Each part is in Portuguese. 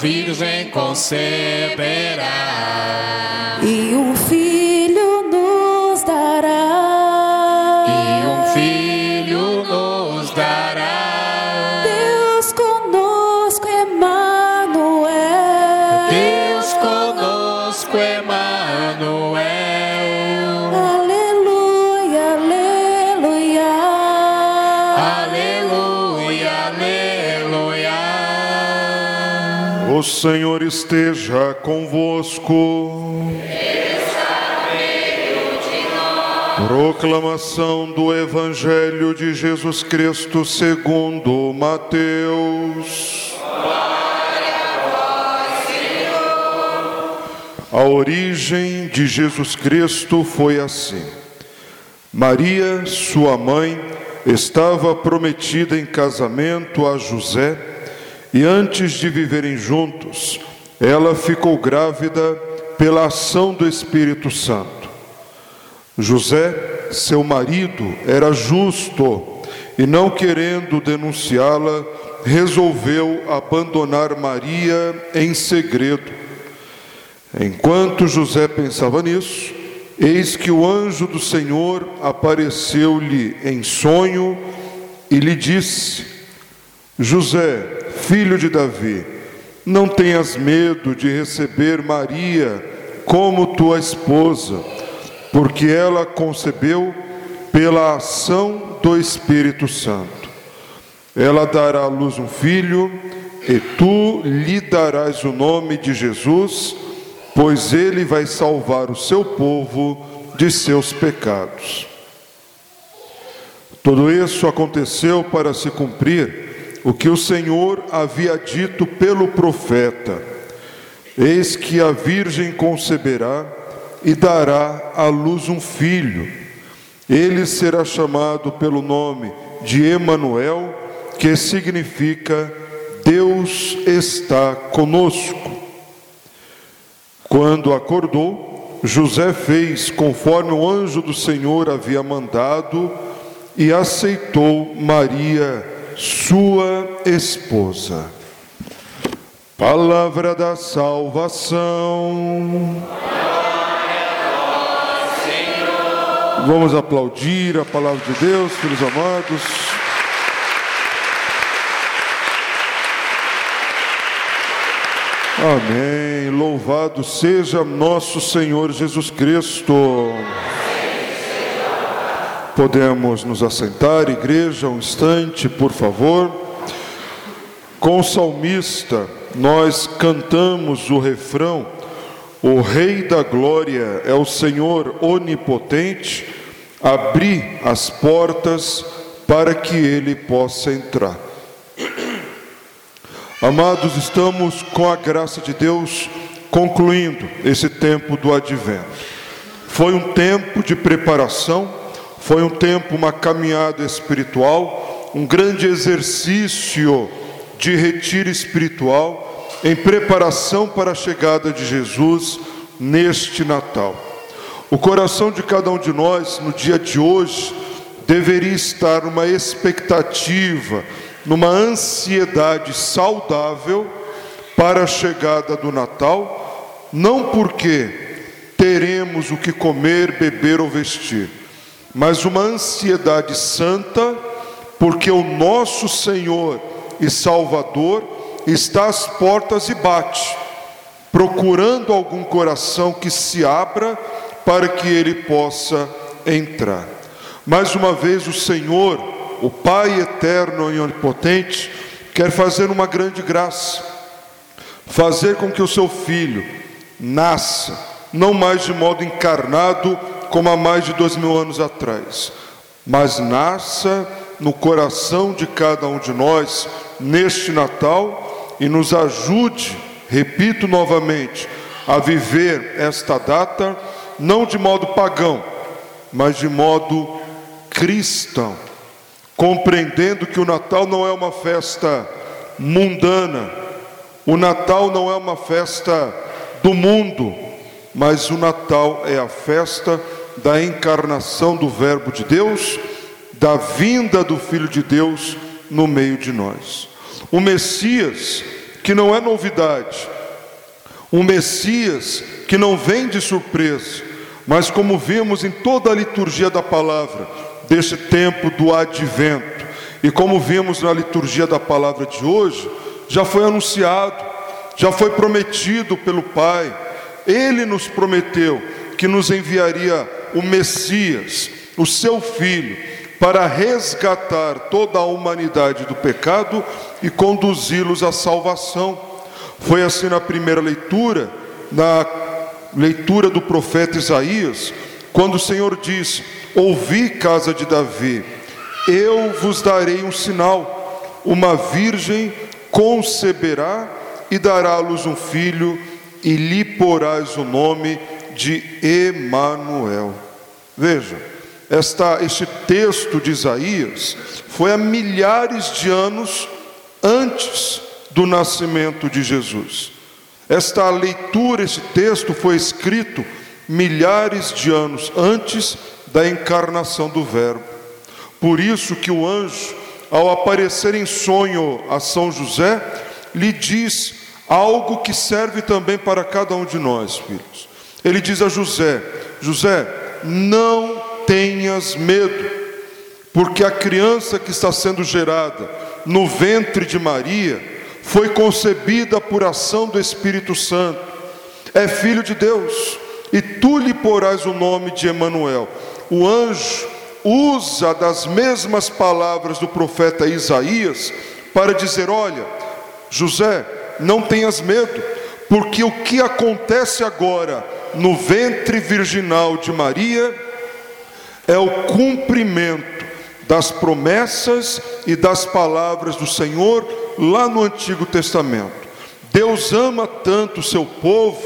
Virgem conceberá. E um filho O Senhor esteja convosco. Proclamação do Evangelho de Jesus Cristo segundo Mateus. A origem de Jesus Cristo foi assim. Maria, sua mãe, estava prometida em casamento a José e antes de viverem juntos, ela ficou grávida pela ação do Espírito Santo. José, seu marido, era justo e, não querendo denunciá-la, resolveu abandonar Maria em segredo. Enquanto José pensava nisso, eis que o anjo do Senhor apareceu-lhe em sonho e lhe disse: José, filho de Davi, não tenhas medo de receber Maria como tua esposa, porque ela concebeu pela ação do Espírito Santo. Ela dará à luz um filho, e tu lhe darás o nome de Jesus, pois ele vai salvar o seu povo de seus pecados. Tudo isso aconteceu para se cumprir o que o Senhor havia dito pelo profeta: Eis que a Virgem conceberá e dará à luz um filho. Ele será chamado pelo nome de Emanuel, que significa Deus está conosco. Quando acordou, José fez conforme o anjo do Senhor havia mandado e aceitou Maria, sua esposa. Palavra da salvação. Vamos aplaudir a palavra de Deus, filhos amados. Amém. Louvado seja nosso Senhor Jesus Cristo. Podemos nos assentar, igreja, um instante, por favor. Com o salmista, nós cantamos o refrão: O Rei da Glória é o Senhor onipotente, abri as portas para que ele possa entrar. Amados, estamos com a graça de Deus concluindo esse tempo do advento. Foi um tempo de preparação, foi um tempo, uma caminhada espiritual, um grande exercício de retiro espiritual em preparação para a chegada de Jesus neste Natal. O coração de cada um de nós no dia de hoje deveria estar numa expectativa, numa ansiedade saudável para a chegada do Natal, não porque teremos o que comer, beber ou vestir, mas uma ansiedade santa, porque o nosso Senhor e Salvador está às portas e bate, procurando algum coração que se abra para que ele possa entrar. Mais uma vez, o Senhor, o Pai eterno e onipotente, quer fazer uma grande graça, fazer com que o seu filho nasça, não mais de modo encarnado, como há mais de dois mil anos atrás, mas nasça no coração de cada um de nós neste Natal e nos ajude, repito novamente, a viver esta data não de modo pagão, mas de modo cristão, compreendendo que o Natal não é uma festa mundana, o Natal não é uma festa do mundo, mas o Natal é a festa da encarnação do Verbo de Deus, da vinda do Filho de Deus no meio de nós. O Messias, que não é novidade, um Messias que não vem de surpresa, mas como vimos em toda a liturgia da palavra, deste tempo do advento, e como vimos na liturgia da palavra de hoje, já foi anunciado, já foi prometido pelo Pai, ele nos prometeu que nos enviaria o Messias, o seu filho, para resgatar toda a humanidade do pecado e conduzi-los à salvação. Foi assim na primeira leitura, na leitura do profeta Isaías, quando o Senhor diz: Ouvi, casa de Davi, eu vos darei um sinal: uma virgem conceberá e dará à luz um filho, e lhe porás o nome de Emanuel. Veja, esta, este texto de Isaías foi há milhares de anos antes do nascimento de Jesus. Esta leitura, esse texto foi escrito milhares de anos antes da encarnação do Verbo. Por isso que o anjo, ao aparecer em sonho a São José, lhe diz algo que serve também para cada um de nós, filhos. Ele diz a José: José, não tenhas medo, porque a criança que está sendo gerada no ventre de Maria foi concebida por ação do Espírito Santo, é filho de Deus, e tu lhe porás o nome de Emanuel. O anjo usa das mesmas palavras do profeta Isaías para dizer: Olha, José, não tenhas medo, porque o que acontece agora no ventre virginal de Maria é o cumprimento das promessas e das palavras do Senhor lá no Antigo Testamento. Deus ama tanto o seu povo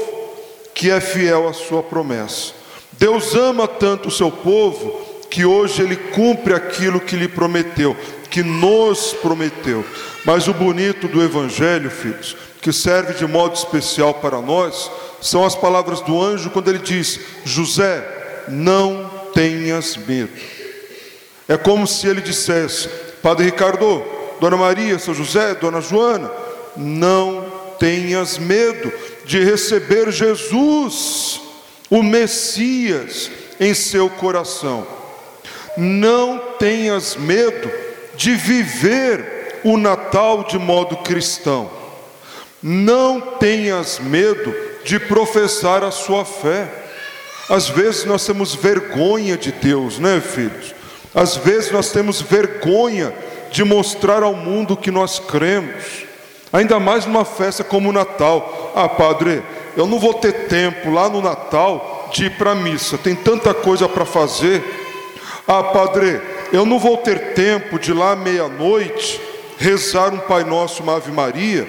que é fiel à sua promessa. Deus ama tanto o seu povo que hoje ele cumpre aquilo que lhe prometeu, que nos prometeu. Mas o bonito do evangelho, filhos, que serve de modo especial para nós, são as palavras do anjo quando ele diz: José, não tenhas medo. É como se ele dissesse: Padre Ricardo, Dona Maria, São José, Dona Joana, não tenhas medo de receber Jesus, o Messias, em seu coração. Não tenhas medo de viver o Natal de modo cristão. Não tenhas medo de professar a sua fé. Às vezes nós temos vergonha de Deus, né, filhos? Às vezes nós temos vergonha de mostrar ao mundo que nós cremos, ainda mais numa festa como o Natal. Ah, padre, eu não vou ter tempo lá no Natal de ir para a missa, tem tanta coisa para fazer. Ah, padre, eu não vou ter tempo de ir lá meia-noite rezar um Pai Nosso, uma Ave Maria,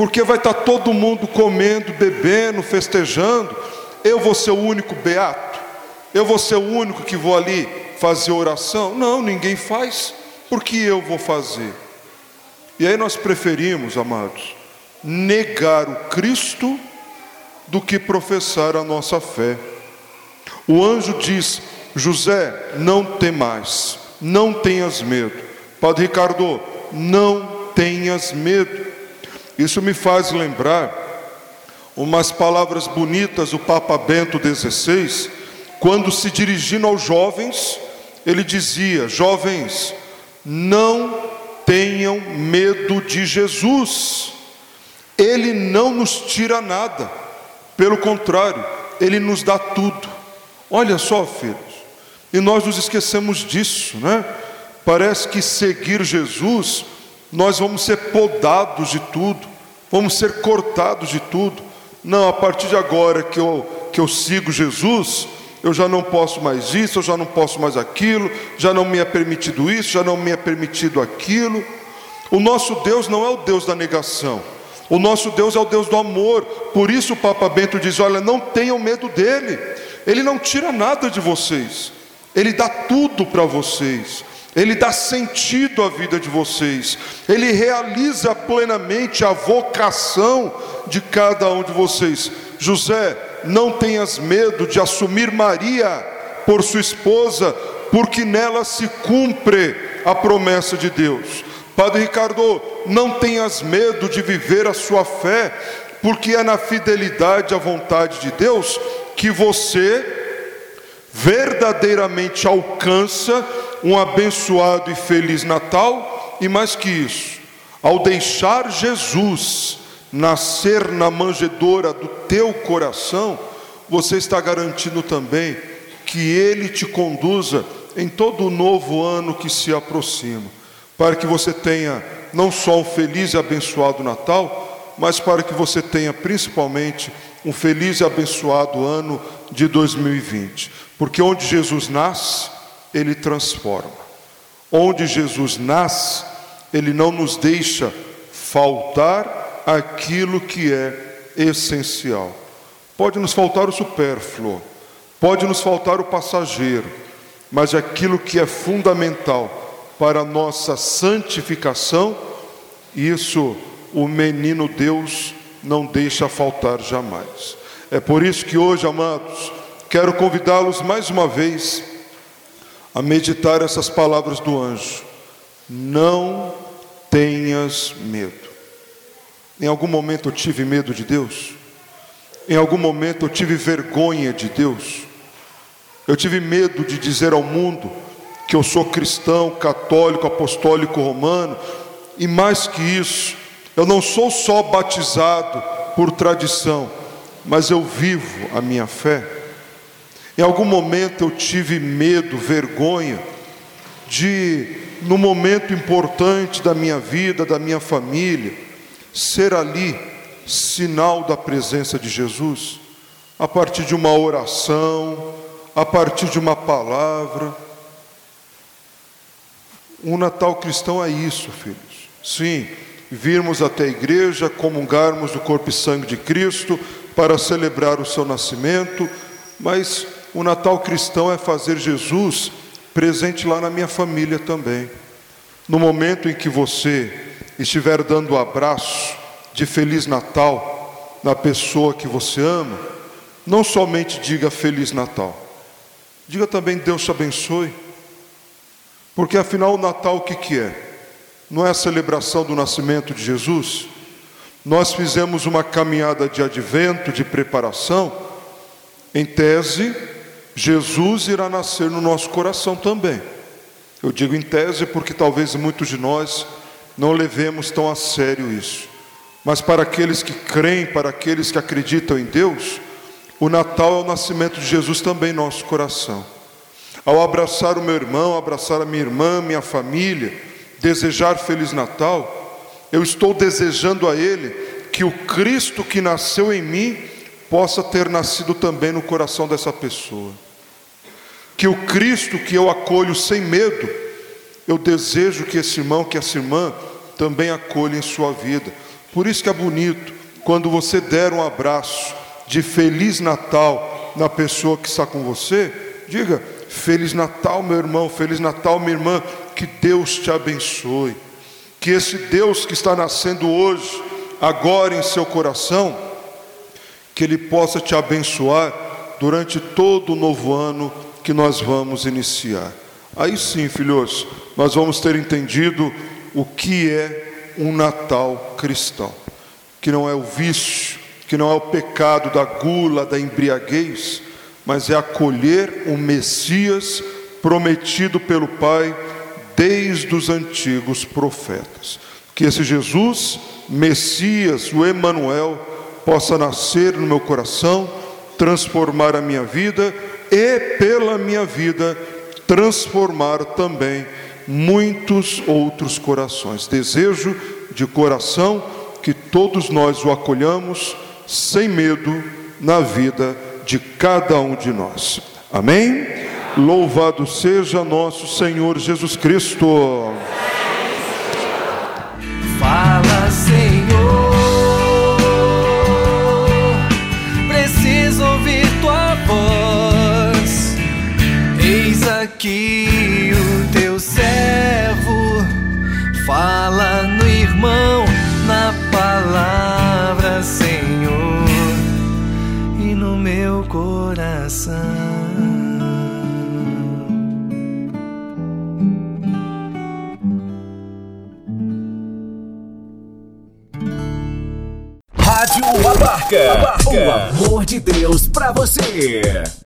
porque vai estar todo mundo comendo, bebendo, festejando. Eu vou ser o único beato, eu vou ser o único que vou ali fazer oração. Não, ninguém faz por que eu vou fazer? E aí nós preferimos, amados, negar o Cristo do que professar a nossa fé. O anjo diz: José, não temais, não tenhas medo. Padre Ricardo, não tenhas medo. Isso me faz lembrar umas palavras bonitas do Papa Bento XVI, quando se dirigindo aos jovens, ele dizia: Jovens, não tenham medo de Jesus, Ele não nos tira nada, pelo contrário, Ele nos dá tudo. Olha só, filhos, e nós nos esquecemos disso, né? Parece que seguir Jesus, nós vamos ser podados de tudo, vamos ser cortados de tudo. Não, a partir de agora que eu, que eu sigo Jesus, eu já não posso mais isso, eu já não posso mais aquilo, já não me é permitido isso, já não me é permitido aquilo. O nosso Deus não é o Deus da negação, o nosso Deus é o Deus do amor. Por isso o Papa Bento diz: olha, não tenham medo dele, ele não tira nada de vocês, ele dá tudo para vocês. Ele dá sentido à vida de vocês, Ele realiza plenamente a vocação de cada um de vocês. José, não tenhas medo de assumir Maria por sua esposa, porque nela se cumpre a promessa de Deus. Padre Ricardo, não tenhas medo de viver a sua fé, porque é na fidelidade à vontade de Deus que você verdadeiramente alcança um abençoado e feliz Natal, e mais que isso, ao deixar Jesus nascer na manjedoura do teu coração, você está garantindo também que Ele te conduza em todo o novo ano que se aproxima, para que você tenha não só um feliz e abençoado Natal, mas para que você tenha principalmente um feliz e abençoado ano de 2020. Porque onde Jesus nasce, ele transforma. Onde Jesus nasce, ele não nos deixa faltar aquilo que é essencial. Pode nos faltar o supérfluo, pode nos faltar o passageiro, mas aquilo que é fundamental para a nossa santificação, isso o menino Deus não deixa faltar jamais. É por isso que hoje, amados, quero convidá-los mais uma vez a meditar essas palavras do anjo. Não tenhas medo. Em algum momento eu tive medo de Deus? Em algum momento eu tive vergonha de Deus? Eu tive medo de dizer ao mundo que eu sou cristão, católico, apostólico romano, e mais que isso, eu não sou só batizado por tradição, mas eu vivo a minha fé. Em algum momento eu tive medo, vergonha de, no momento importante da minha vida, da minha família, ser ali sinal da presença de Jesus, a partir de uma oração, a partir de uma palavra. O Natal cristão é isso, filhos. Sim, virmos até a igreja, comungarmos do corpo e sangue de Cristo para celebrar o seu nascimento, mas o Natal cristão é fazer Jesus presente lá na minha família também. No momento em que você estiver dando o um abraço de Feliz Natal na pessoa que você ama, não somente diga Feliz Natal, diga também Deus te abençoe. Porque afinal o Natal o que, que é? Não é a celebração do nascimento de Jesus? Nós fizemos uma caminhada de advento, de preparação, em tese, Jesus irá nascer no nosso coração também. Eu digo em tese porque talvez muitos de nós não levemos tão a sério isso. Mas para aqueles que creem, para aqueles que acreditam em Deus, o Natal é o nascimento de Jesus também em nosso coração. Ao abraçar o meu irmão, abraçar a minha irmã, minha família, desejar Feliz Natal, eu estou desejando a Ele que o Cristo que nasceu em mim possa ter nascido também no coração dessa pessoa. Que o Cristo que eu acolho sem medo, eu desejo que esse irmão, que essa irmã também acolha em sua vida. Por isso que é bonito quando você der um abraço de Feliz Natal na pessoa que está com você, diga: Feliz Natal, meu irmão, Feliz Natal, minha irmã, que Deus te abençoe. Que esse Deus que está nascendo hoje, agora em seu coração, que Ele possa te abençoar durante todo o novo ano que nós vamos iniciar. Aí sim, filhos, nós vamos ter entendido o que é um Natal cristão, que não é o vício, que não é o pecado da gula, da embriaguez, mas é acolher o Messias prometido pelo Pai desde os antigos profetas. Que esse Jesus, Messias, o Emanuel, possa nascer no meu coração, transformar a minha vida e pela minha vida transformar também muitos outros corações. Desejo de coração que todos nós o acolhamos sem medo na vida de cada um de nós. Amém? Louvado seja nosso Senhor Jesus Cristo. Aqui o teu servo. Fala no irmão, na palavra, Senhor, e no meu coração. Rádio Abarca. O amor de Deus pra você.